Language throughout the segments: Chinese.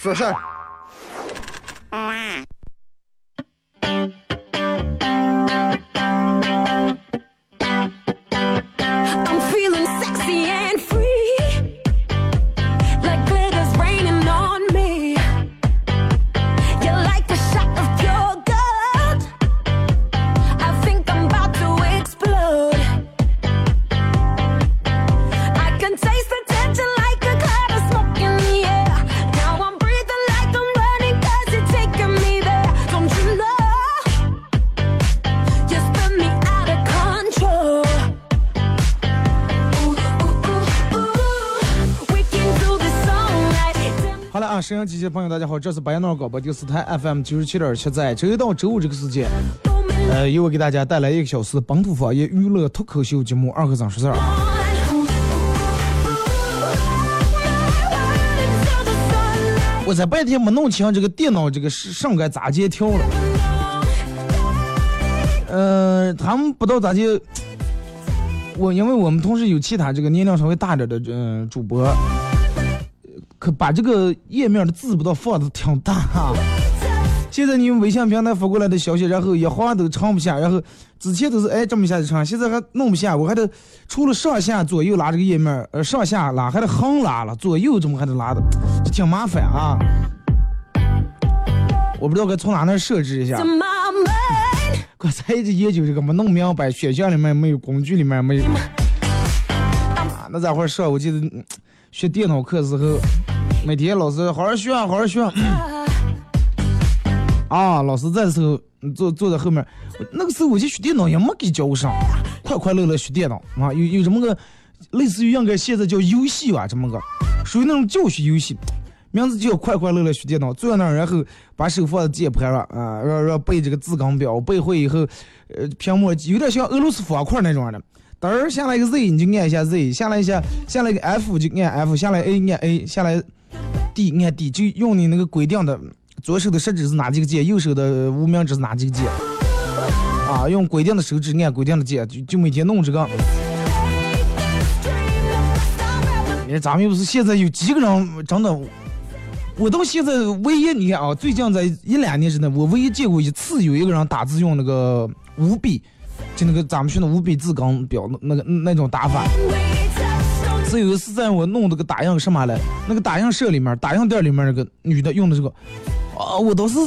说事沈阳机器的朋友，大家好，这是白杨广播电视台 FM 九十七点七，在周一到周五这个时间，呃，由我给大家带来一个小时本土方言娱乐脱口秀节目《二和尚说事》啊。我在白天没弄清这个电脑这个是上该咋接调了，呃，他们不知道咋接。我因为我们同时有其他这个年龄稍微大点的嗯、主播，可把这个页面的字不知道放的挺大、啊。现在你们微信平台发过来的消息，然后一划都长不下，然后之前都是哎这么下就长，现在还弄不下，我还得除了上下左右拉这个页面，呃上下拉还得横拉了，左右怎么还得拉的，这挺麻烦啊。我不知道该从哪那设置一下.刚才一直研究这个没弄明白，选项里面没有，工具里面没有。啊，那咋回事？我记得嗯学电脑课的时候，每天老师好好学，好好学。啊，老师在的时候嗯坐坐在后面，那个时候我就学电脑也没给教上，快快乐乐学电脑啊，有有什么个类似于应该现在叫游戏吧，这么个属于那种教学游戏，名字就叫快快乐乐学电脑。坐在那儿，然后把手放在键盘上啊，让让背这个字纲表，背会以后，呃，屏幕有点像俄罗斯方块那种的。嘚儿下来一个 Z 你就按一下 Z，下来一下下来一个 F 就按 F，下来 A 按 A，下来 D 按 D，就用你那个规定的左手的食指是哪几个键，右手的无名指是哪几个键。啊，用规定的手指按规定的键，就就每天弄这个。你看咱们又不是现在有几个人真的，我到现在唯一你看啊，最近在一两年之内，我唯一见过一次有一个人打字用那个五笔，就那个咱们学的五笔字纲表那那个那种打法。只有一次在我弄那个打印什么来，那个打印社里面，打印店里面那个女的用的这个，啊，我当时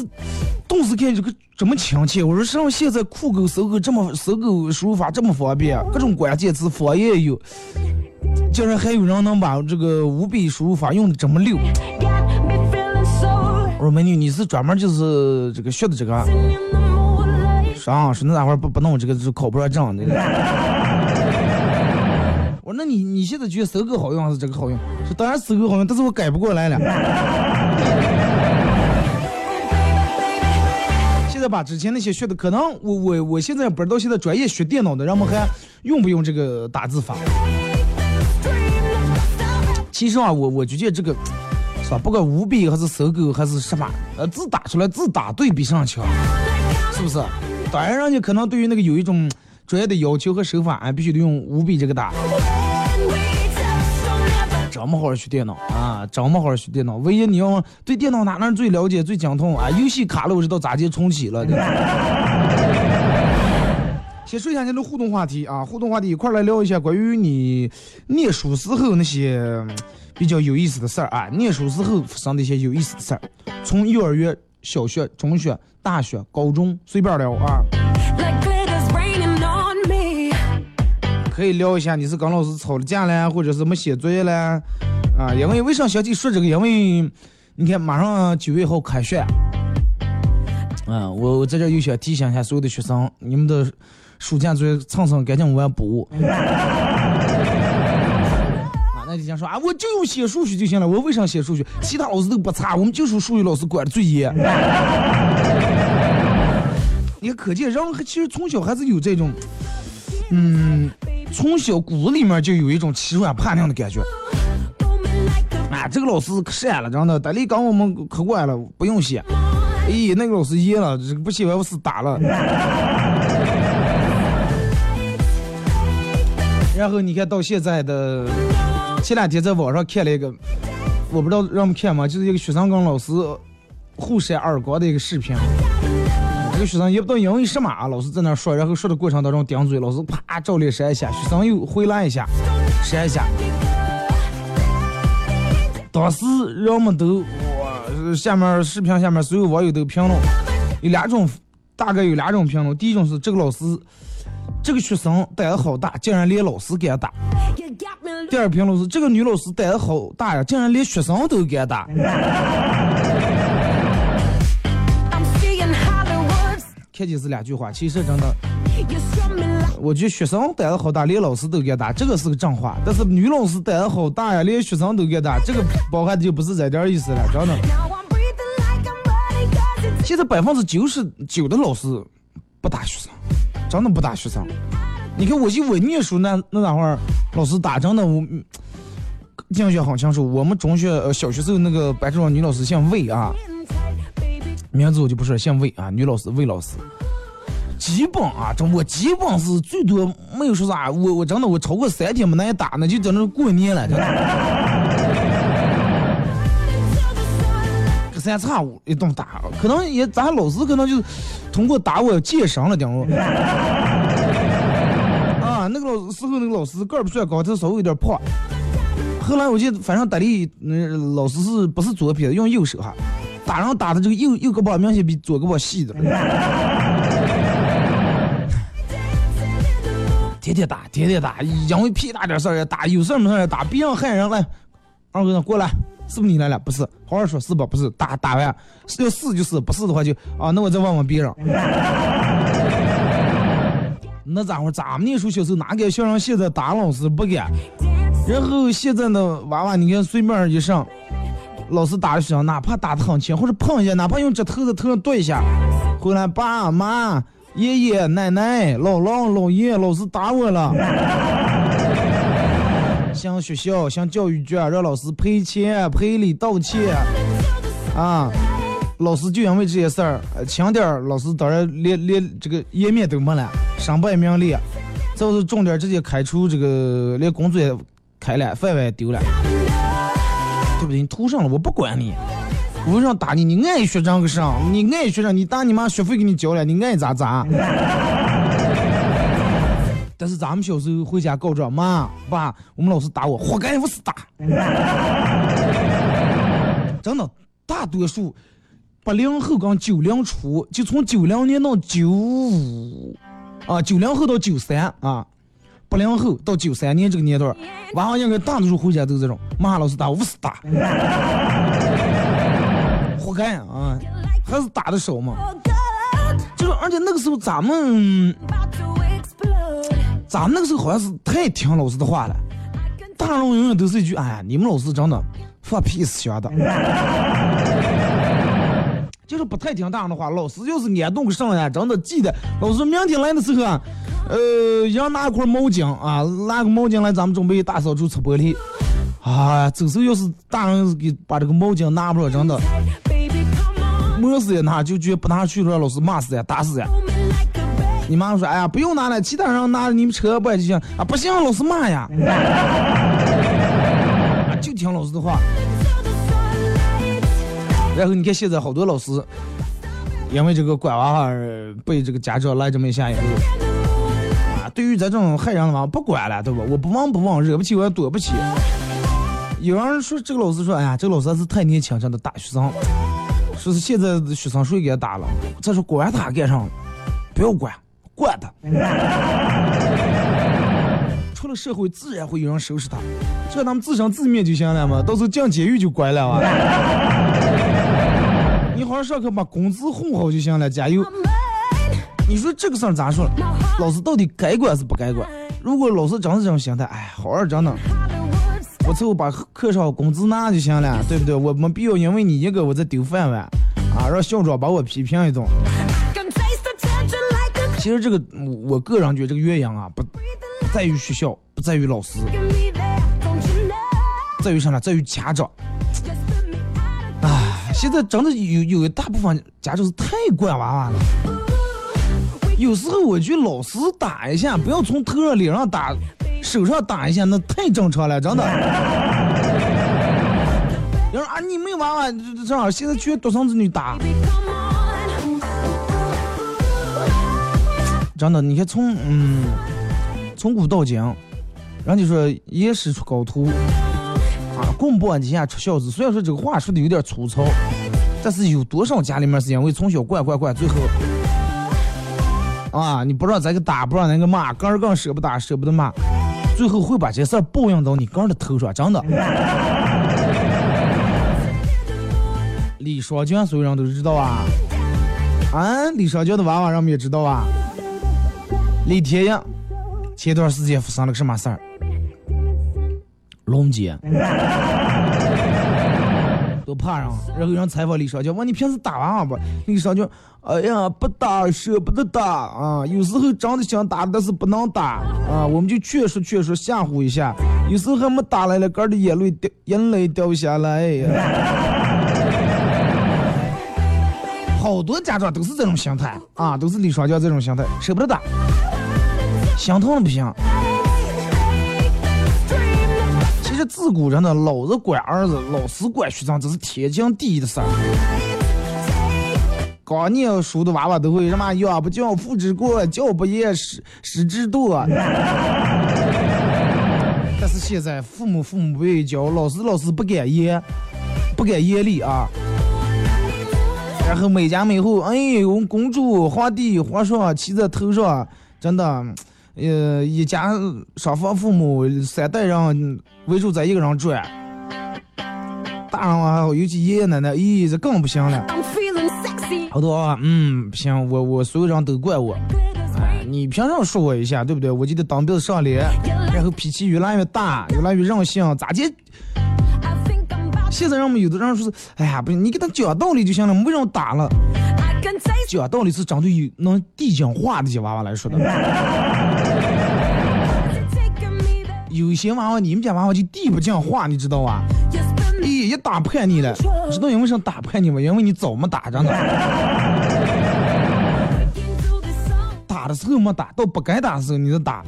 顿时看这个这么亲切，我说上现在酷狗、搜狗这么搜狗输入法这么方便，各种关键词方言也有，竟然还有人能把这个五笔输入法用的这么溜。我说美女，你是专门就是这个学的这个说啊，说那咋会不不弄这个就考不上证这个。我说那你你现在觉得搜狗好用还是这个好用？说当然搜狗好用，但是我改不过来了。现在把之前那些学的，可能我我我现在不知道现在专业学电脑的人们还用不用这个打字法。其实啊，我我就觉得这个，是吧？不管五笔还是搜狗还是什么，呃，字打出来字打对比上强，是不是？当然，人家可能对于那个有一种 专业的要求和手法，啊，必须得用五笔这个打。这么好好学电脑啊，这么好好学电脑，唯一你要对电脑哪能最了解、最精通啊？游戏卡了我知道咋接重启了。对吧 先说一下今天的互动话题啊，互动话题一块儿来聊一下关于你念书时候那些嗯比较有意思的事儿啊，念书时候发生的一些有意思的事儿，从幼儿园、小学、中学、大学、高中随便聊啊.可以聊一下你是跟老师吵了架了，或者是没写作业了啊。因为为啥想起说这个？因为你看马上九月号开学，啊，我我在这儿又想提醒一下所有的学生，你们的暑假作业蹭蹭赶紧往补。那那就想说啊，我就用写数学就行了，我为啥写数学？其他老师都不差，我们就属数学老师管的最严。你，可见人其实从小还是有这种，嗯，从小骨子里面就有一种欺软怕硬的感觉。啊，这个老师可善了，真的，大力刚我们可管了，不用写。咦，那个老师严了，这个不写完我是打了。然后你看到现在的，前两天在网上看了一个，我不知道让我们看吗？就是一个学生跟老师互扇耳光的一个视频。这个学生也不知道因为什么啊，老师在那说，然后说的过程当中顶嘴，老师啪照脸扇一下，学生又回来一下，扇一下。当时人们都哇，下面视频下面所有网友都评论，有两种，大概有两种评论。第一种是这个老师，这个学生胆子好大，竟然连老师敢打。第二评论是这个女老师胆子好大呀，竟然连学生都敢打。看起是两句话，其实真的，我觉得学生胆子好大，连老师都敢打，这个是个真话。但是女老师胆子好大呀，连学生都敢打，这个包含的就不是这点意思了，真的。现在百分之九十九的老师不打学，真的不打学生。你看我就我念书那那会儿，老师打真的我印象很清楚。我们中学呃小学时候那个班主任女老师姓魏啊。名字我就不说，姓魏啊，女老师魏老师，基本啊，这我基本是最多没有说啥，我我真的我超过三天没挨打，那就在那过年了，真的。三差五一顿打，可能也咱老师可能就通过打我健身了，顶我。啊，那个老时候那个老师个儿不算高，他稍微有点胖。后来我记得反正打的，嗯，老师是不是左撇子，用右手哈。打人打的这个右右胳膊明显比左胳膊细的，天天打，天天打，因为屁大点事儿也打，有事儿没事儿也打，别让害人来。二哥过来，是不是你来了？不是，好好说，是吧？不是，打打完，要是就是，不是的话就啊，那我再问问别人。那咋回事咱们念书小时候哪敢像人现在打老师不敢？然后现在的娃娃，你看随便一上。老师打的学生，哪怕打的很轻，或者碰一下，哪怕用指头在头上剁一下，回来爸妈、爷爷奶奶、姥姥姥爷，老师打我了，向学校、向教育局啊让老师赔钱、赔礼道歉啊！老师就因为这些事儿轻点儿，老师当然连连这个颜面都没了，身败名裂；再是重点，直接开除这个，连工作也开了，饭碗也丢了。对不对？你图上了，我不管你，我为啥打你？你爱学长个上，你爱学长，你打你妈学费给你交了，你爱咋咋。但是咱们小时候回家告状，妈爸，我们老师打我，活该，我是打。真的，大多数八零后跟九零初，就从九零年到九五啊，九零后到九三啊。八零后到九三年这个年段，娃娃应该大多数回家都是这种，骂老师打，我是打，活该啊，还是打的少嘛。就是而且那个时候咱们，咱们那个时候好像是太听老师的话了，大人永远都是一句，哎呀，你们老师真的放屁思想的，就是不太听大人的话，老师要是挨动个上呀，真的记得，老师明天来的时候啊。呃，要拿一块毛巾啊，拿个毛巾来，咱们准备大扫除擦玻璃。啊，这时候要是大人给把这个毛巾拿不了，真的，没事也拿，就觉不拿去了，让老师骂死呀，打死呀。你妈说，哎呀，不用拿了，其他人拿你们车不就行？啊，不行，老师骂呀。就听老师的话。然后你看现在好多老师，因为这个管娃娃被这个家长来这么一下以后。啊对于咱这种害人的娃，不管了，对吧？我不忘不忘，惹不起我也躲不起。有人说这个老师说，哎呀，这个老师是太年轻，真的打学生，说是现在的学生谁给他打了？再说管他干啥？不要管，管他。出了社会，自然会有人收拾他，只要他们自生自灭就行了嘛。到时候进监狱就乖了啊。你好好上课，把工资混好就行了，加油。你说这个事儿咋说？老师到底该管是不该管？如果老师真是这种心态，哎，好好真的，不凑把课上工资拿就行了，对不对？我没必要因为你一个我再丢饭碗，啊，让校长把我批评一顿。其实这个我我个人觉得这个鸳鸯啊，不不在于学校，不在于老师?在于啥呢？在于家长。唉，现在真的有有一大部分家长是太惯娃娃了。有时候我觉得老师打一下，不要从头上、脸上打，手上打一下，那太正常了，真的。有人啊，你没娃娃，这这这样，现在全独生子女打，真的，你看从嗯，从古到今，人家说严师出高徒，啊，棍棒底下出孝子。虽然说这个话说的有点粗糙，但是有多少家里面是因为从小惯惯惯，最后啊，你不让咱个打，不让咱个骂，刚儿刚舍不打，舍不得骂，最后会把这事儿报应到你刚儿的头上，真的。李双江所有人都知道啊，啊，李双江的娃娃人们也知道啊。李天阳前段时间发生了个什么事儿？龙姐 都怕人，然后让采访李双江，问你平时打娃娃不？李双江，哎呀，不打，舍不得打啊，有时候真的想打，但是不能打啊，我们就劝说劝说，吓唬一下，有时候还没打来了，哥的眼泪掉，眼泪掉下来呀。好多家长都是这种心态啊，都是李双江这种心态，舍不得打，心疼的不行。其实自古人的，老子管儿子，老师管学生，这是天经地义的事儿。刚念书的娃娃都会什么养不教，父之过；教不严，师师之惰。但是现在父母父母不愿意教，老师老师不敢严，不敢严厉啊。然后每家每户，哎，呦公主、皇帝、皇上骑在头上，真的，呃，一家双方父母三代人围住在一个人转。大人啊，尤其爷爷奶奶，咦，这更不行了。好多啊，嗯，不行，我我所有人都怪我。哎，你凭什么说我一下，对不对？我就得当兵上脸，然后脾气越来越大，越来越任性，咋的？现在人们有的人说是，哎呀，不行，你给他讲道理就行了，没人打了。讲道理是针对于能地讲话的些娃娃来说的。有些娃娃，你们家娃娃就地不讲话，你知道吧咦，一打破你了，知道因为啥打破你吗？因为你早没打着呢. 打的时候没打，到不该打的时候你就打.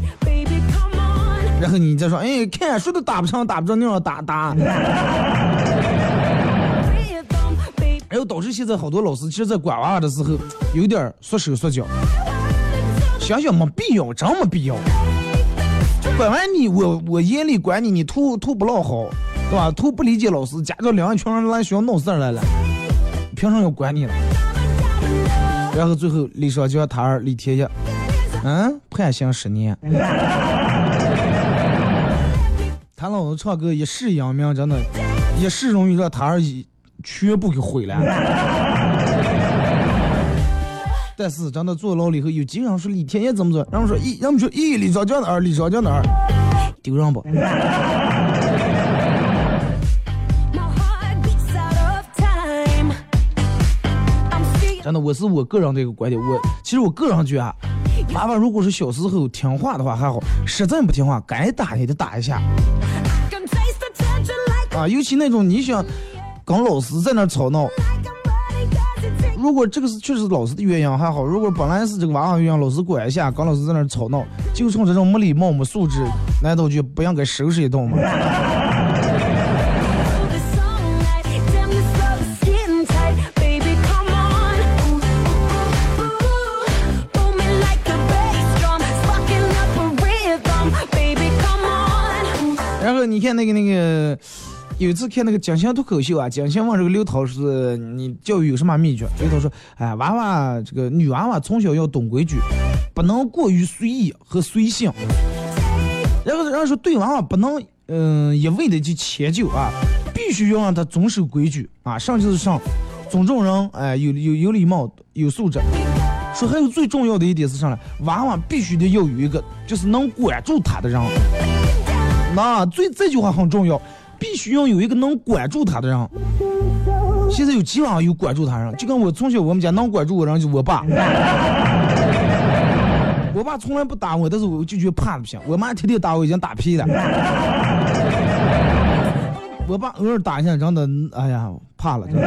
然后你再说，哎，看书都打不上，打不着，你让打打，Rhythm, baby. 然后导致现在好多老师其实在管娃娃的时候有点缩手缩脚，想想没必要，真没必要。管完你，我我严厉管你，你图图不老好，对吧？图不理解老师，家长两个群人来学校闹事儿来了，凭什么要管你了？然后最后李双江他儿李天一，嗯，判刑十年。他老子唱歌一世扬名，真的，一世荣誉让他儿一全部给毁了。但是真的坐牢了以后，有几个人说李天一怎么做，然后说咦，人们说咦，李双江的儿，李双江的儿，丢人不 真的，我是我个人的一个观点，我其实我个人觉得啊，娃娃如果是小时候听话的话还好，实在不听话，该打也得打一下啊。尤其那种你想跟老师在那儿吵闹，如果这个是确实老师的原因还好，如果本来是这个娃娃原因，老师管一下，跟老师在那儿吵闹，就冲这种没礼貌、没素质，难道就不应该收拾一顿吗？看那个那个，有一次看那个蒋欣脱口秀啊，蒋欣问这个刘涛说：“你教育有什么秘诀？”刘涛说：“哎，娃娃这个女娃娃从小要懂规矩，不能过于随意和随性。然后然后说对娃娃不能嗯、一味的去迁就啊，必须要让他遵守规矩啊，上就是上，尊重人，哎，有有有礼貌，有素质。说还有最重要的一点是啥呢？娃娃必须得要有一个就是能管住他的人。那最这句话很重要，必须要有一个能管住他的人。现在有基本上有管住他人，就跟我从小我们家能管住我人就我爸。我爸从来不打我，但是我就觉得怕的不行。我妈天天打我，已经打屁了。我爸偶尔打一下，真的，哎呀，怕了。真的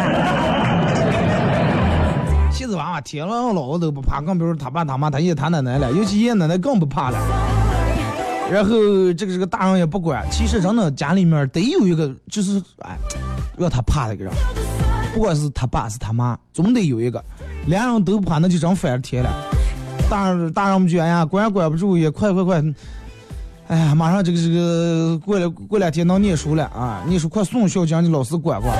现在娃娃天了老子都不怕，更别说他爸他妈他爷他奶奶了，尤其爷爷奶奶更不怕了。然后这个这个大人也不管，其实真的家里面得有一个，就是哎，让他怕的一个人，不管是他爸是他妈，总得有一个，两人都怕，那就真反了天了。大人大人们就哎呀，管也管不住，也快快快，哎呀，马上这个这个过了过两天能念书了啊，念书快送校长，你老师管管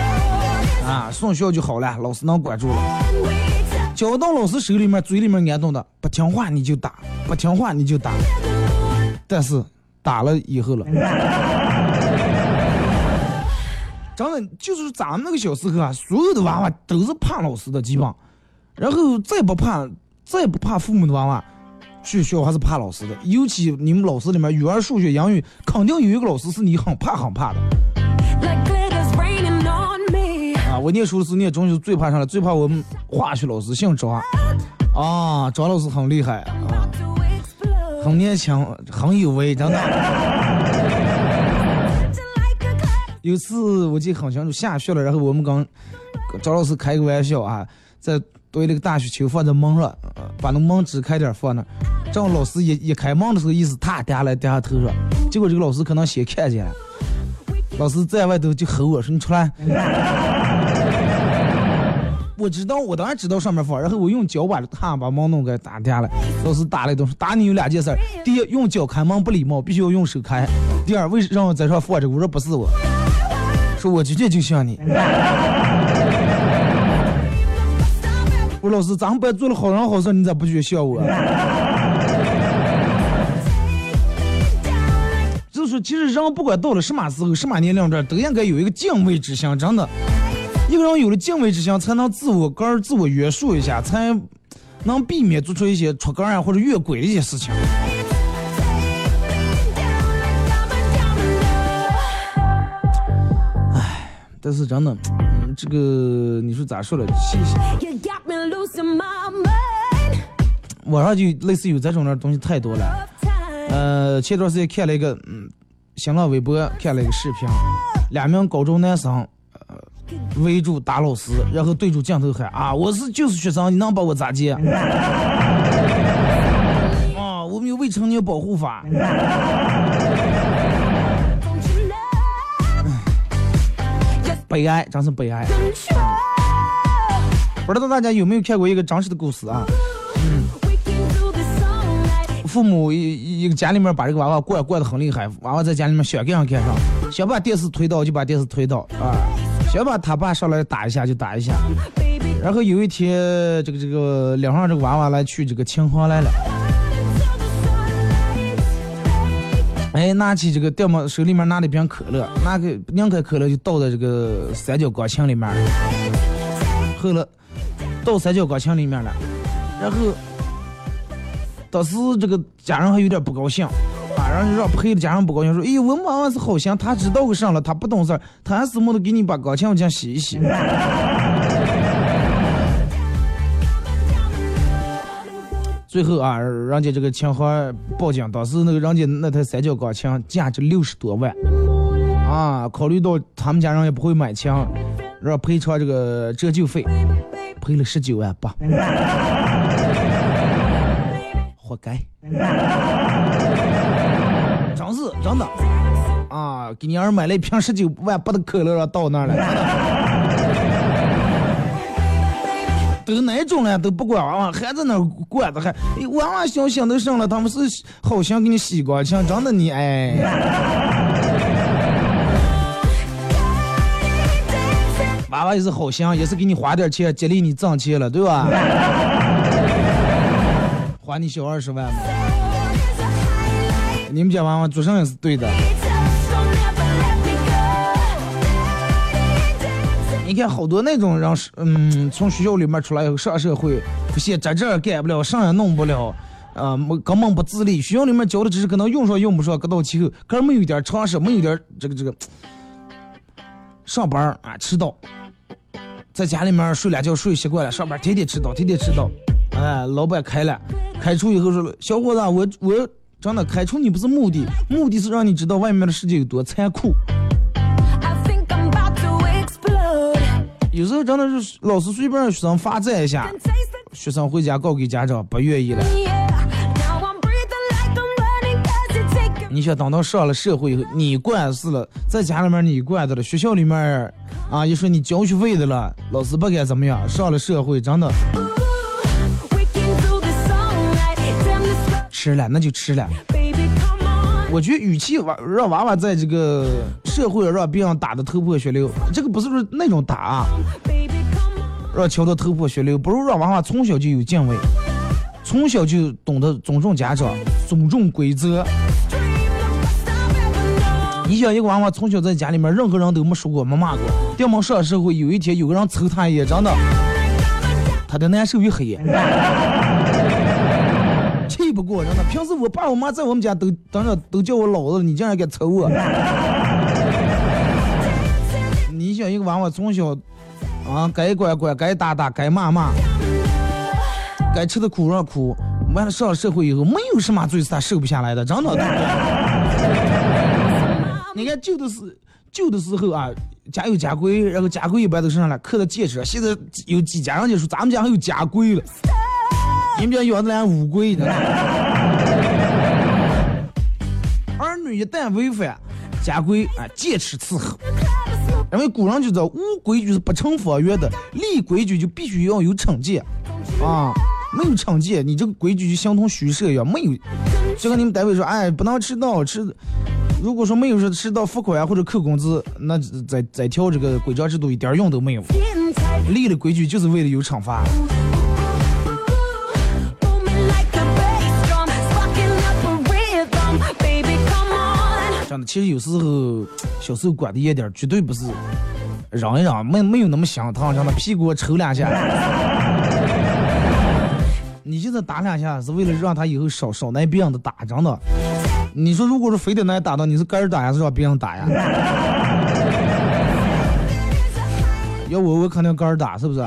啊，送校就好了，老师能管住了。交到老师手里面，嘴里面安动的，不听话你就打，不听话你就打。但是打了以后了，真的就是咱们那个小时候啊，所有的娃娃都是怕老师的基本，然后再不怕再不怕父母的娃娃，去学校还是怕老师的。尤其你们老师里面，语文、数学、英语，肯定有一个老师是你很怕很怕的。啊，我念书的时候念中学最怕啥了？最怕我们化学老师姓张，啊，张老师很厉害啊.很年轻，很有为，真的。有次我记得很清楚，下雪了，然后我们刚跟张老师开个玩笑啊，在堆那个大雪球放在门上，把那门支开点放那，正好老师一一开门的时候，意思他掉下来掉下头上，结果这个老师可能先看见了，老师在外头就吼我说你出来。我知道，我当然知道上面放，然后我用脚把他把门弄给打掉了。老师打了一顿，说打你有两件事：第一，用脚开门不礼貌，必须要用手开；第二，为什让我在上放着？我说不是我，说我直接就像你。我说老师，咱们班做了好人好事，你咋不觉得像我？就是说，其实人不管到了什么时候、什么年龄段，都应该有一个敬畏之心，真的。一个人有了敬畏之心，才能自我个儿、自我约束一下，才能避免做出一些出格儿啊或者越轨的一些事情。但是真的，嗯，这个你说咋说了？谢谢。网上就类似于这种的东西太多了。呃，前段时间看了一个，嗯，新浪微博看了一个视频，两名高中男生，呃，围住打老师，然后对着镜头喊啊，我是就是学生，你能把我咋接？啊，我们有未成年保护法。悲哀，真是悲哀。不知道大家有没有看过一个真实的故事啊？父母一一个家里面把这个娃娃惯惯得很厉害，娃娃在家里面想干上干上，想把电视推倒就把电视推倒啊，想把他爸上来打一下就打一下。然后有一天，这个这个领上这个娃娃来去这个琴行来了，哎，拿起这个电毛手里面拿了一瓶可乐，拿个拧开可乐就倒在这个三角钢琴里面了，后来倒三角钢琴里面了，然后当时这个家人还有点不高兴，啊，然后让赔的家人不高兴，说，哎，我们娃娃是好心，他知道个啥了，他不懂事儿，他还是么的给你把钢琴键洗一洗。最后啊，人家这个琴行报警，当时那个人家那台三角钢琴价值六十多万。啊，考虑到他们家人也不会买琴，让赔偿这个折旧费，赔了十九万八，活该，真是真的啊，给你儿买了一瓶十九万八的可乐，让倒那儿了。都哪种了都不管娃娃，还在那儿管着还，哎娃娃小心都生了，他们是好心给你洗钢琴，真的你哎。娃娃也是好心，也是给你花点钱，激励你挣钱了，对吧？花你小二十万嘛，你们家娃娃做上也是对的。你看好多那种人是，嗯，从学校里面出来以后上社会，不现在这儿干不了，啥也弄不了，啊，没根本不自立。学校里面教的知识可能用上用不上，搁到其后，可是没有点常识，没有点这个这个上班啊迟到，在家里面睡懒觉睡习惯了，上班天天迟到，天天迟到。哎，老板开了，开除以后说，小伙子，我我真的开除你不是目的，目的是让你知道外面的世界有多残酷。有时候真的是老师随便让学生罚站一下学生回家告给家长不愿意了。你想等到上了社会以后，你惯事了，在家里面你惯的了，学校里面啊，一说你交学费的了，老师不敢怎么样。上了社会，真的吃了那就吃了。我觉得与其娃让娃娃在这个社会上让别人打的头破血流，这个不是说那种打啊.让敲得头破血流，不如让娃娃从小就有敬畏，从小就懂得尊重家长，尊重规则。你想一个娃娃从小在家里面，任何人都没说过、没骂过，要么上社会有一天有个人抽他一眼，真的，他的难受一黑。气不过，真的。平时我爸我妈在我们家都当着都叫我老子了，你竟然敢抽我！你想一个娃娃从小啊，该管管，该打打，该骂骂，该吃的苦让苦，完了上了社会以后，没有什么罪是他受不下来的，真的。你看旧的是旧的时候啊，家有家规，然后家规一般都是上来刻的戒指。现在有几家人就说咱们家还有家规了，你们家养的俩乌龟呢。儿女一旦违反家规啊，戒尺伺候。因为古人就知道无规矩是不成方圆的，立规矩就必须要有惩戒啊，没有惩戒，你这个规矩就相同虚设一样，没有。就跟你们单位说，哎，不能迟到，迟，如果说没有说迟到罚款或者扣工资，那再再调这个规章制度一点用都没有。立了规矩就是为了有惩罚。其实有时候小时候管的严点，绝对不是嚷一嚷，没没有那么想疼，让他屁股抽两下。你就是打两下，是为了让他以后少少挨别人的打，真的。你说，如果是非得挨打到，你是个人打呀，是让别人打呀？要我，我肯定个人打，是不是？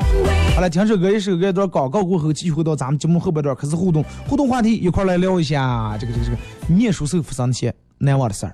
好了，听首歌，一首歌一段广告过后，继续回到咱们节目后半段开始互动，互动话题一块来聊一下这个这个这个念书手扶上些难忘的事儿。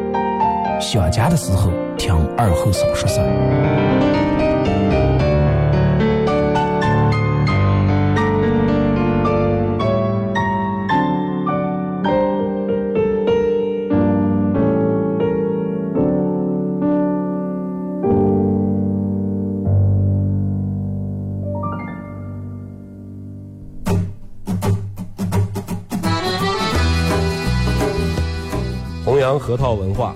想家的时候，听二后生说事儿。弘扬核桃文化，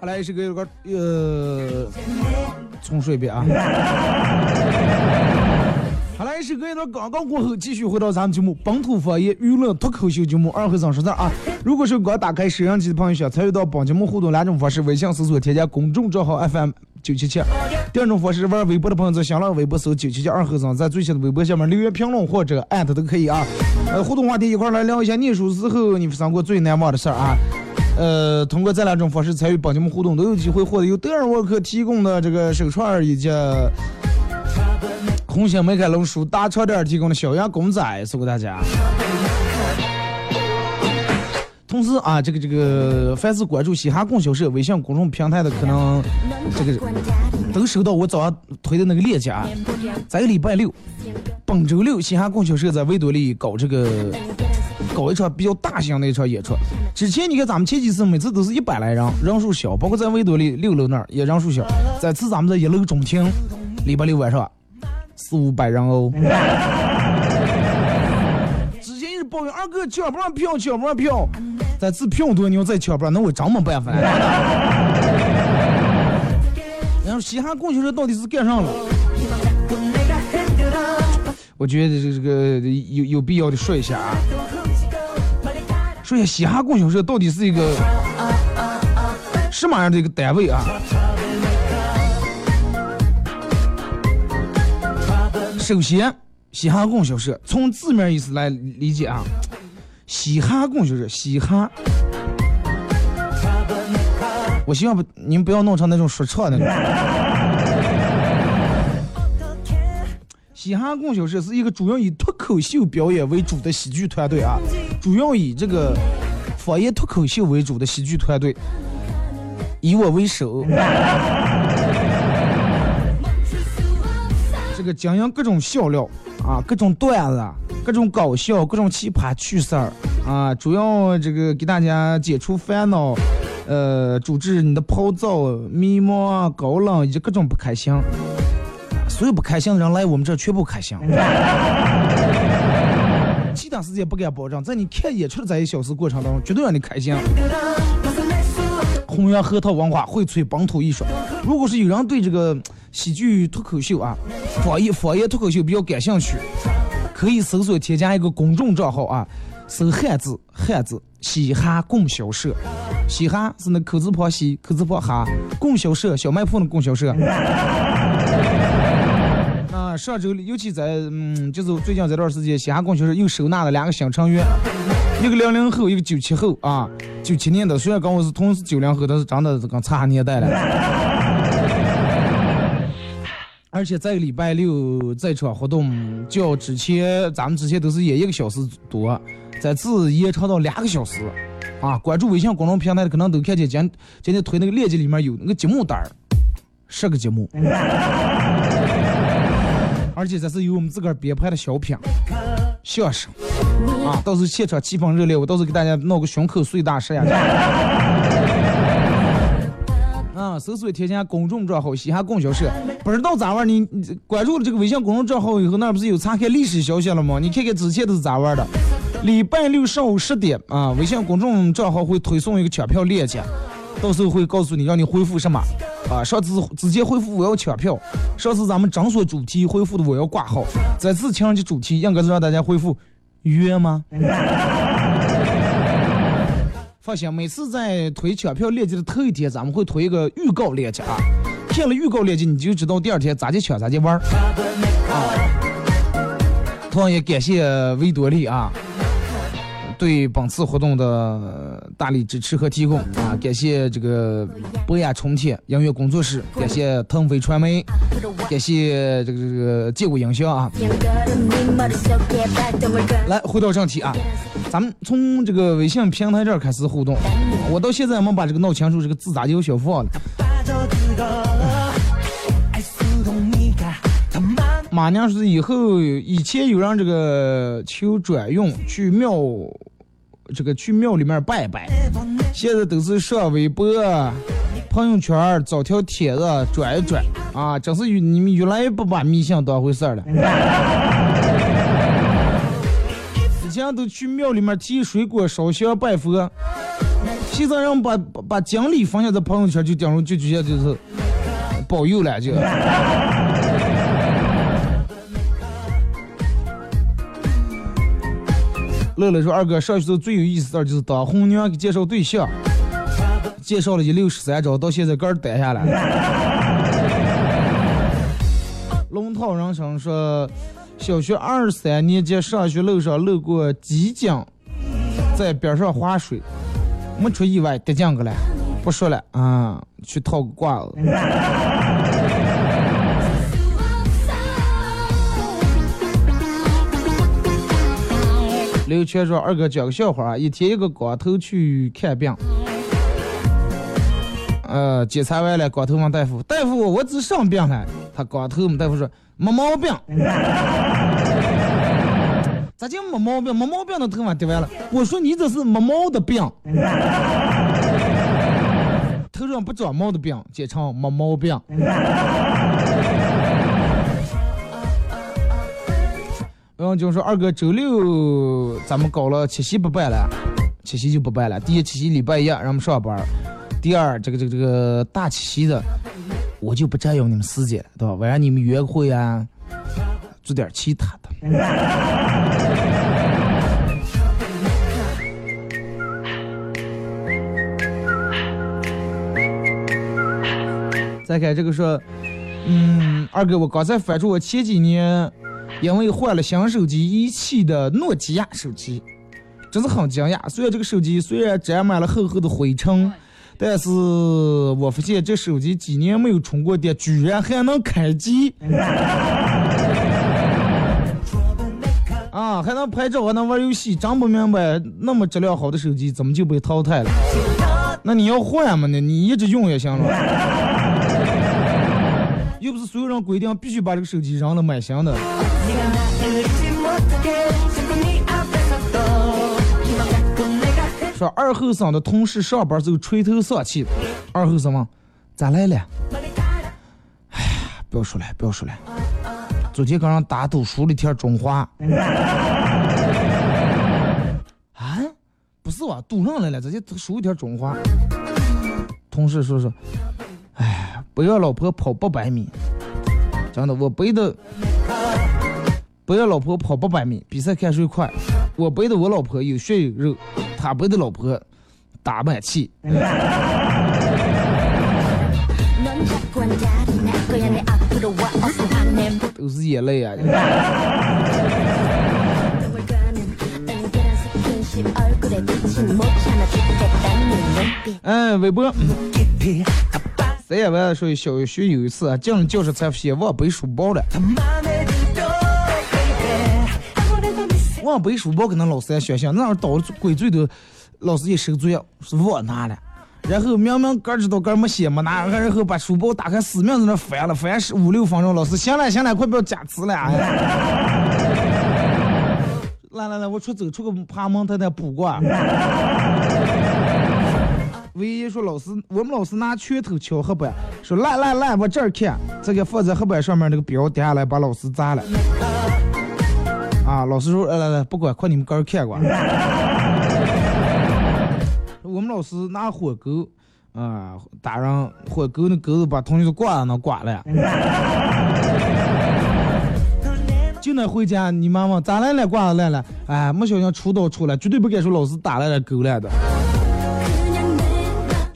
好来是个有个呃，从水边啊。好来是个一段广告过后，继续回到咱们节目本土方言娱乐脱口秀节目二和尚说事儿啊。如果是刚打开摄像机的朋友，想参与到本节目互动两种方式：微信搜索添加公众账号 FM 九七七；第二种方式玩微博的朋友在新浪微博搜九七七二和尚，在最新的微博下面留言评论或者艾特都可以啊。呃，互动话题一块儿来聊一下念书时候你发生过最难忘的事儿啊。呃，通过这两种方式参与本节目互动，都有机会获得由德尔沃克提供的这个手串儿以及红星美凯龙书大超店提供的小羊公仔送给大家。同时啊，这个这个，凡是关注嘻哈供销社微信公众平台的，可能这个都收到我早上推的那个链接啊。在礼拜六，本周六，嘻哈供销社在维多利搞这个搞一场比较大型的一场演出。之前你看咱们前几次每次都是一百来人，人数小，包括在维多利六楼那儿也人数小。这次咱们在一楼中庭，礼拜六晚上四五百人哦。之前一直抱怨二哥抢不上票，抢不上票，这次票多，你要再抢不上，那我真没办法了。然后嘻哈供销社到底是干上了？我觉得这这个有有必要的说一下啊，说一下嘻哈供销社到底是一个什么样的一个单位啊？首先，嘻哈供销社从字面意思来理解啊，嘻哈供销社，嘻哈。我希望不，你们不要弄成那种说唱那种。嘻哈供销社是一个主要以脱口秀表演为主的喜剧团队啊，主要以这个方言脱口秀为主的喜剧团队。以我为首。这个经营各种笑料啊，各种段子，各种搞笑，各种奇葩趣事儿啊，主要这个给大家解除烦恼，呃，主治你的暴躁、迷茫、高冷以及各种不开心。所有不开心的人来我们这儿全部开心。其他时间不敢保证，在你看演出的这一小时过程当中，绝对让你开心。弘扬核桃文化，荟萃本土艺术。如果是有人对这个喜剧脱口秀啊、方言方言脱口秀比较感兴趣，可以搜索添加一个公众账号啊，搜汉字汉字嘻哈供销社，嘻哈是那口字旁嘻，口字旁哈，供销社小卖铺的供销社。啊，上周尤其在嗯，就是最近这段时间，嘻哈供销社又收纳了两个新成员，一个零零后，一个九七后啊，九七年的，虽然跟我是同是九零后，但是真的是跟差年代了。而且在礼拜六这场活动，较之前咱们之前都是演一个小时多，这次延长到两个小时，啊，关注微信公众平台的可能都看见今今天推那个链接里面有那个节目单儿，十个节目。而且这是由我们自个儿编排的小品、相声啊，到时候现场气氛热烈，我到时候给大家闹个胸口碎大石呀！啊，搜索添加公众账号“嘻哈供销社”，不知道咋玩你你关注了这个微信公众账号以后，那不是有查看历史消息了吗？你看看之前都是咋玩的？礼拜六上午十点啊，微信公众账号会推送一个抢票链接，到时候会告诉你让你恢复什么。啊，上次直接恢复我要抢票，上次咱们诊所主题恢复的我要挂号，这次情人节主题应该是让大家恢复约吗？放心，每次在推抢票链接的头一天，咱们会推一个预告链接啊，看了预告链接你就知道第二天咋去抢咋去玩儿啊。同样也感谢维多利啊。对本次活动的大力支持和提供啊，感谢这个博雅重铁音乐工作室，感谢腾飞传媒，感谢这个这个结果营销啊。来，回到正题啊，咱们从这个微信平台这儿开始互动。我到现在没把这个闹清楚，这个字咋就小放了？马娘说以后以前有人这个求转运去庙，这个去庙里面拜拜，现在都是上微博、朋友圈找条帖子转一转啊，真是你们越来越不把迷信当回事儿了。以前都去庙里面提水果、烧香拜佛，现在人把把把奖励分享在朋友圈就顶上就直接就是保佑了就。乐乐说：“二哥上学时候最有意思的就是当红娘给介绍对象，介绍了一六十三招，到现在个儿待下来。”龙套人生说：“小学二三年级上学路上路过机井，在边上划水，没出意外跌进去了。不说了啊，去套个褂子。”刘全说：“二哥讲个笑话啊，一天一个光头去看病，呃，检查完了，光头问大夫：大夫，我只生病了。他光头，大夫说没毛病。咋就没毛病？没毛病的头发跌完了。我说你这是没毛的病，头上不长毛的病，简称没毛病。”然后就说二哥，周六咱们搞了七夕不办了，七夕就不办了。第一七夕礼拜一让我们上班，第二这个这个这个大七夕的，我就不占用你们时间，对吧？晚上你们约会啊，做点其他的。再看这个说，嗯，二哥，我刚才翻出我前几年。因为换了新手机，一汽的诺基亚手机，真是很惊讶。虽然这个手机虽然沾满了厚厚的灰尘，但是我发现这手机几年没有充过电，居然还能开机。啊，还能拍照，还能玩游戏，真不明白，那么质量好的手机怎么就被淘汰了？那你要换嘛？那你一直用也行了。又不是所有人规定必须把这个手机扔了买新的。说二后生的同事上班时候垂头丧气，二后生问：“咋来了？”哎呀，不要说了，不要说了。昨天刚让打赌输了天中华。啊？不是吧？赌上来了，直接输一天中华。同事说说：“哎，不要老婆跑八百米，真的，我背的。不要老婆跑八百米，比赛看谁快。我背的我老婆有血有肉，他背的老婆打满气。都是眼泪啊！哎，韦博。三夜晚说，小学有一次啊，进了教室才发现忘背书包了。忘背书包，可能老师学校那会儿捣鬼最多，老师一生作业是忘拿了。然后明明哥知道哥没写没拿，然后把书包打开，死命在那翻了，翻十五六分钟。老师，行了行了，快不要加词了。来来来，我出走出个爬门，他再补过。唯一说老师，我们老师拿拳头敲黑板，说来来来，我这儿看，这个放在黑板上面那个表掉下来，把老师砸了。啊，老师说来来来，不管，快你们个儿看过。我们老师拿火钩啊，打上火钩那钩子把同学都挂上那挂了。就那回家，你妈妈咋来了？挂来了？哎，没小心出刀出来，绝对不该说老师打来了勾来的。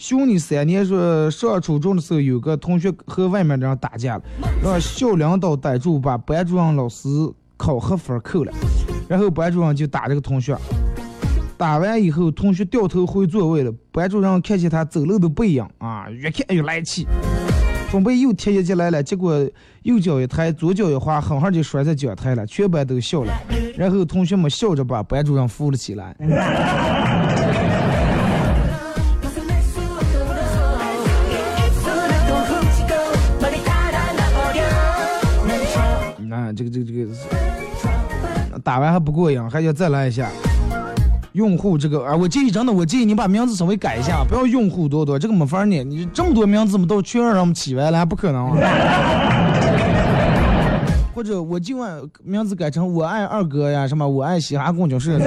兄弟，三年说上初中的时候，有个同学和外面的人打架了，让校领导逮住，把班主任老师考核分扣了。然后班主任就打这个同学，打完以后，同学掉头回座位了。班主任看见他走路都不一样啊，越看越来气，准备又踢一脚来了，结果右脚一抬，左脚一滑，狠狠就摔在讲台了，全班都笑了。然后同学们笑着把班主任扶了起来。啊这个这个这个打完还不过瘾，还要再来一下。用户这个啊，我建议真的，我建议你把名字稍微改一下，不要用户多多，这个没法念。你这么多名字嘛，都全让我们起完了，不可能啊。或者我今晚名字改成我爱二哥呀，什么我爱嘻哈共教室。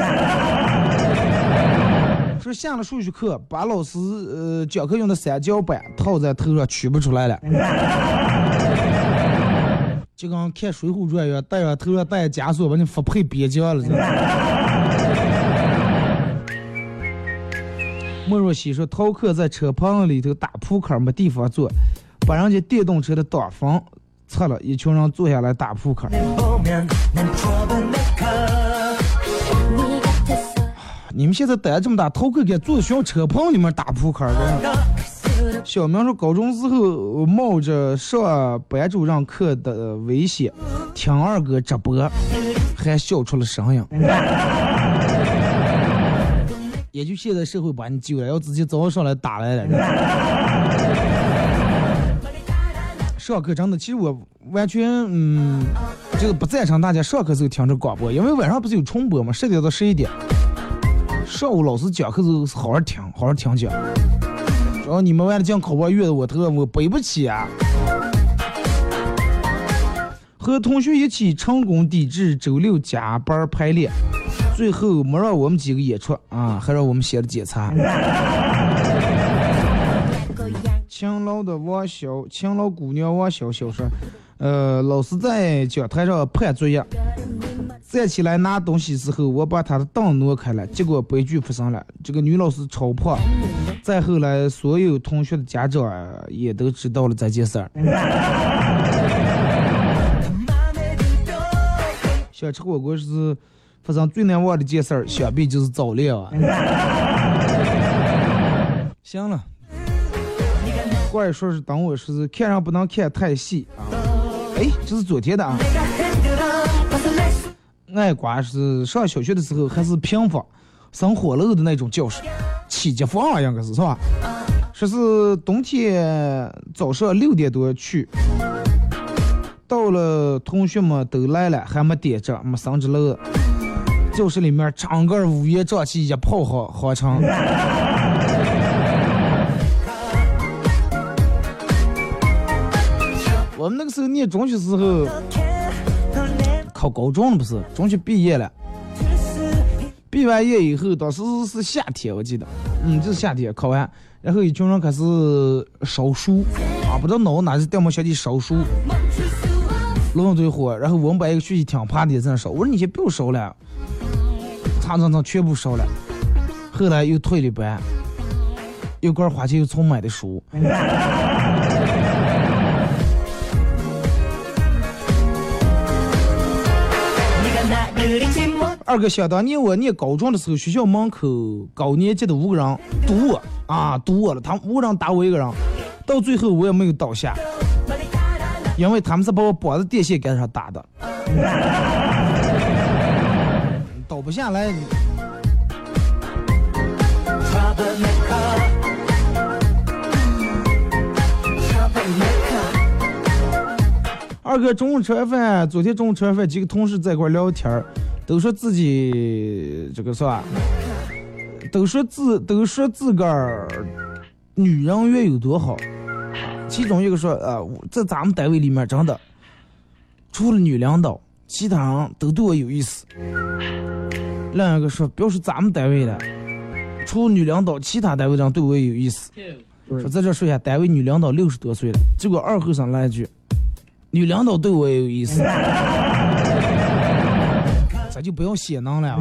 说下了数学课，把老师呃讲课用的三角板套在头上取不出来了。就跟看《水浒传》一样，戴上头上戴枷锁，把你发配边疆了。莫若曦说，逃课在车棚里头打扑克，没地方坐，把人家电动车的挡风拆了，一群人坐下来打扑克。你 们现在胆这么大，逃课敢坐学校车棚里面打扑克？小明说，高中时候冒着上班主任课的危险，听二哥直播，还笑出了声音。也就现在社会把你救了，要自己早上来打来了。上课真的，其实我完全嗯，就是不赞成大家上课时候听着广播，因为晚上不是有重播吗？十点到十一点。上午老师讲课时候好好听，好好听讲。然后你们为了讲考播乐的，我特我背不起啊。和同学一起成功抵制周六加班排练，最后没让我们几个演出啊，还让我们写了检查。勤劳的王小，勤劳姑娘王小小说，呃，老师在讲台上判作业，站起来拿东西时候，我把他的凳挪开了，结果悲剧发生了，这个女老师超胖。再后来，所有同学的家长也都知道了这件事儿。想吃火锅是发生最难忘的一件事儿，想必就是早恋啊。行了。怪说是等我说是看上不能看太细啊。哎，这是昨天的啊。外瓜是上小学的时候还是平房，生火炉的那种教室，起级房应该是是吧？说是冬天早上六点多去，到了同学们都来了，还没点着，没生着炉。教室里面整个乌烟瘴气，一炮好好成。我们那个时候念中学时候。考高中了不是？中学毕业了，毕完业以后，当时是夏天，我记得，嗯，就是夏天考完，然后一群人开始烧书，啊，不知道哪哪是掉毛小弟烧书，龙最火，然后我们班一个学习挺怕的在那烧，我说你先不要烧了，蹭蹭蹭全部烧了，后来又退了班，又块花钱又重买的书。二哥，想当年我念高中的时候，学校门口高年级的五个人堵我啊，堵我了，他们五个人打我一个人，到最后我也没有倒下，因为他们是把我绑在电线杆上打的，倒不下来。二哥中午吃完饭，昨天中午吃完饭，几个同事在一块聊天儿，都说自己这个是吧？都说自都说自个儿女人缘有多好。其中一个说，呃，在咱们单位里面真的，除了女领导，其他人都对我有意思。另一个说，不要说咱们单位了，除了女领导，其他单位人对我也有意思。说在这说一下，单位女领导六十多岁了，结果二后生来一句。女领导对我也有意思，咱就不要显能了。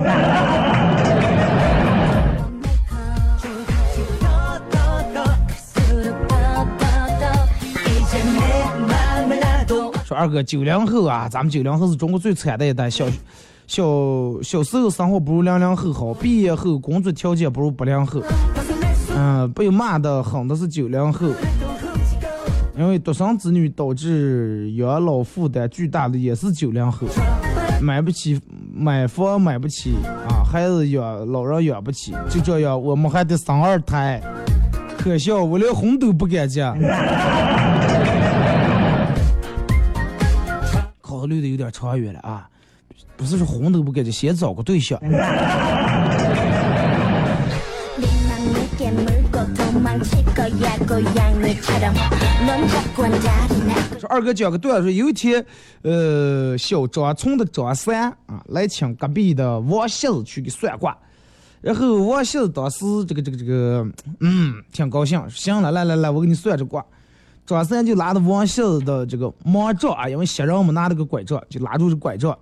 说二哥，九零后啊，咱们九零后是中国最惨的一代。小小小时候生活不如零零后好，毕业后工作条件不如八零后。嗯，被骂的狠的是九零后。因为独生子女导致养老负担巨大的也是九零后，买不起买房买不起啊，孩子养老人养不起，就这样我们还得生二胎，可笑我连婚都不敢结，考虑的有点长远了啊，不是说婚都不敢结，先找个对象。说二哥讲个段子，有一天，呃，小张村的张三啊来请隔壁的王喜子去给算卦，然后王喜子当时这个这个这个，嗯，挺高兴，行了，来来来，我给你算这卦。张三就拿着王喜子的这个盲杖啊，因为西人嘛拿了个拐杖，就拉住这拐杖，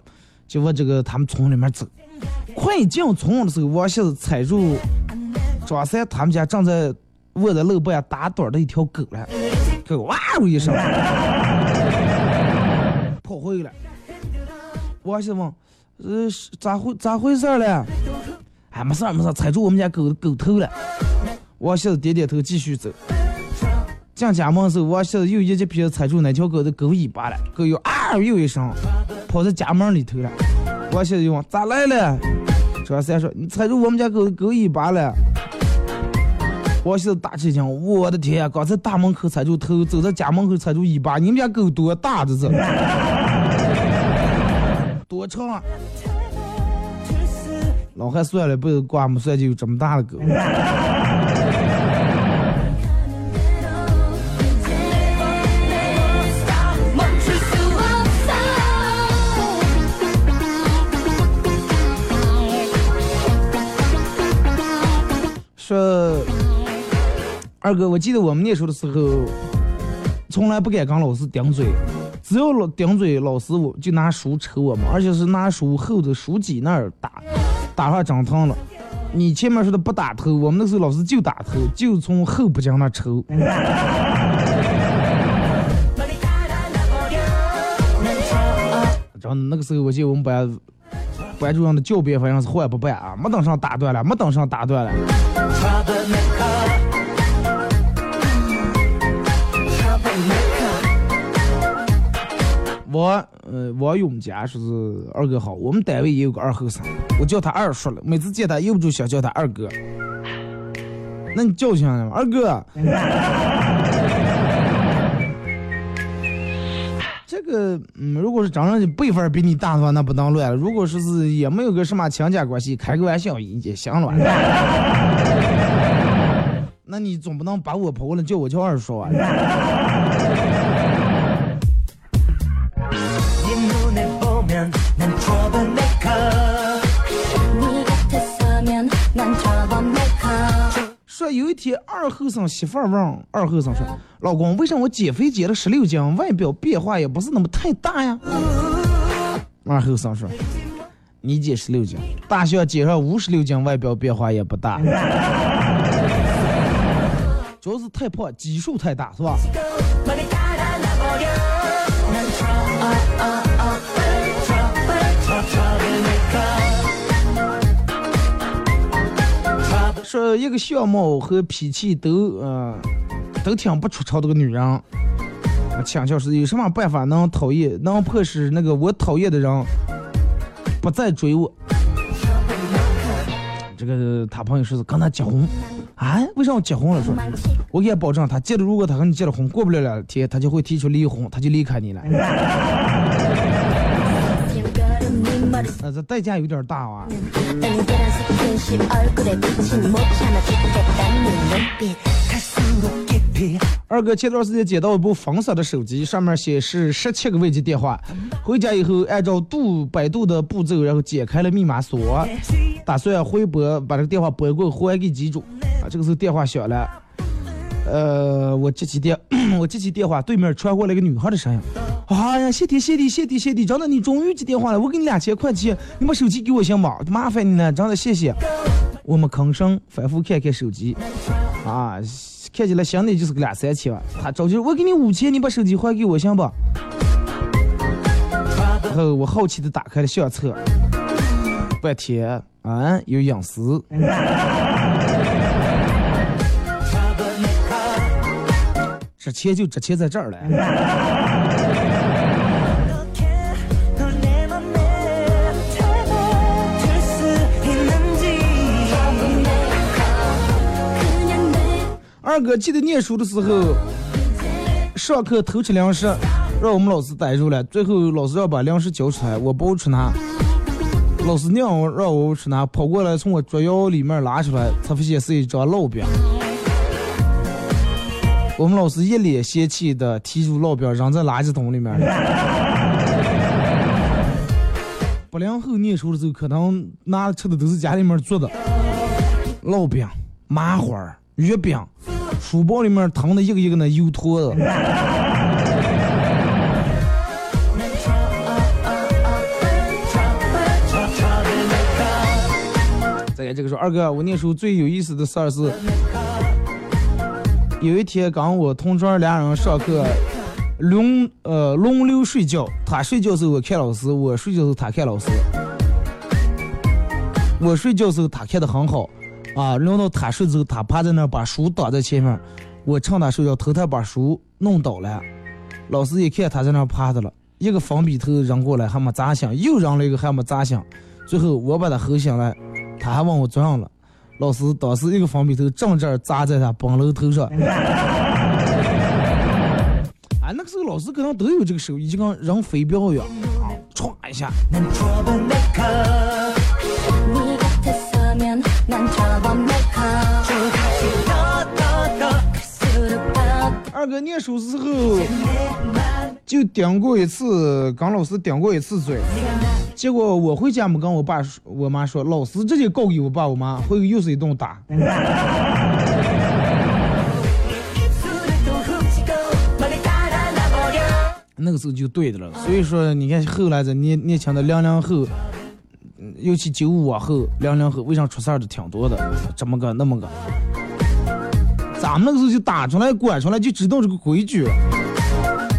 就往这个他们村里面走。快进村的时候，王喜子踩住张三他们家正在。卧在楼板打盹的一条狗了，狗哇呜一声跑回来了。王喜问：“呃，咋回咋回事了？”哎，没事没事踩住我们家狗狗头了。王喜点点头，继续走。进家门时候，王喜又一记皮踩住那条狗的狗尾巴了，狗又啊又一声跑到家门里头了。王喜又问：“咋来了？”张三说：“你踩住我们家狗狗尾巴了。”我现在大吃一惊，我的天呀！刚才大门口踩住头，走在家门口踩住尾巴，你们家狗多大这是？多长啊？老汉算了，不挂没算就有这么大的狗。二哥，我记得我们念书的时候，从来不敢跟老师顶嘴，只要老顶嘴，老师我就拿书抽我们，而且是拿书后头书脊那儿打，打上长疼了。你前面说的不打头，我们那时候老师就打头，就从后脖颈那抽。真的，那个时候我记得我们班班主任的教鞭好像是换不办啊，没等上打断了，没等上打断了。王，呃，王永佳说是二哥好，我们单位也有个二后生，我叫他二叔了，每次见他忍不住想叫他二哥。那你叫醒他吗？二哥。这个，嗯，如果是真人辈分比你大的话，那不当乱。如果说是也没有个什么亲家关系，开个玩笑也行了。那你总不能把我跑过来叫我叫二叔啊？有一天二后生媳妇儿问二后生说：“老公，为什么我减肥减了十六斤，外表变化也不是那么太大呀？”二后生说：“你减十六斤，大象减上五十六斤，外表变化也不大。主要是太胖，基数太大，是吧？说一个相貌和脾气都呃都挺不出丑的个女人，啊请教是有什么办法能讨厌能迫使那个我讨厌的人不再追我？这个他朋友说是跟他结婚啊？为啥要结婚了？说我给他保证，他结了，如果他和你结了婚，过不了两天，他就会提出离婚，他就离开你了。那这代价有点大啊。二哥前段时间捡到一部粉色的手机，上面显示十七个未接电话。回家以后，按照度百度的步骤，然后解开了密码锁，打算回拨把这个电话拨过还给机主。啊，这个时候电话响了，呃，我接起电，我接起电话，对面传过来一个女孩的声音。哎呀，谢天谢地谢地谢地，真的你终于接电话了，我给你两千块钱，你把手机给我行吗？麻烦你了，真的谢谢。我们吭声反复看看手机，啊，看起来想的就是个两三千万。他着急，我给你五千，你把手机还给我行不？然后我好奇的打开了相册，半天啊有隐私。这钱就值钱在这儿了。二哥记得念书的时候，上课偷吃零食，让我们老师逮住了。最后老师要把零食交出来，我不吃拿。老师娘让我吃拿，跑过来从我桌腰里面拉出来，才发现是一张烙饼。我们老师一脸嫌弃的提出烙饼扔在垃圾桶里面。八零后念书的时候，可能拿吃的都是家里面做的烙饼、麻花、月饼，书包里面腾的一个一个那油坨子。再这个说，二哥，我念书最有意思的事儿是，有一天刚我同桌俩人上课，轮呃轮流睡觉，他睡觉时候我看老师，我睡觉时候他看老师。我睡觉时候他看的很好，啊，轮到他睡之后，他趴在那儿把书挡在前面，我趁他睡觉偷偷把书弄倒了。老师一看他在那儿趴着了，一个粉笔头扔过来还没砸响，又扔了一个还没砸响，最后我把他吼醒了，他还问我咋样了。老师当时一个粉笔头正正砸在他本楼头上。啊，那个时候老师可能都有这个手艺，就跟扔飞镖一样，啊，歘一下。那哥念书时候就顶过一次，跟老师顶过一次嘴。结果我回家没跟我爸说，我妈说老师直接告给我爸我妈，回去又是一顿打。那个时候就对的了，所以说你看后来这年年轻的零零后，尤其九五往后零零后，为啥出事儿的挺多的？这么个那么个。咱们那个时候就打出来管出来，就知道这个规矩了。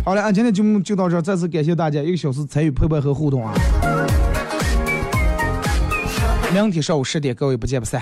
好了，啊今天节目就到这儿，再次感谢大家一个小时参与陪伴和互动啊！明天上午十点，各位不见不散。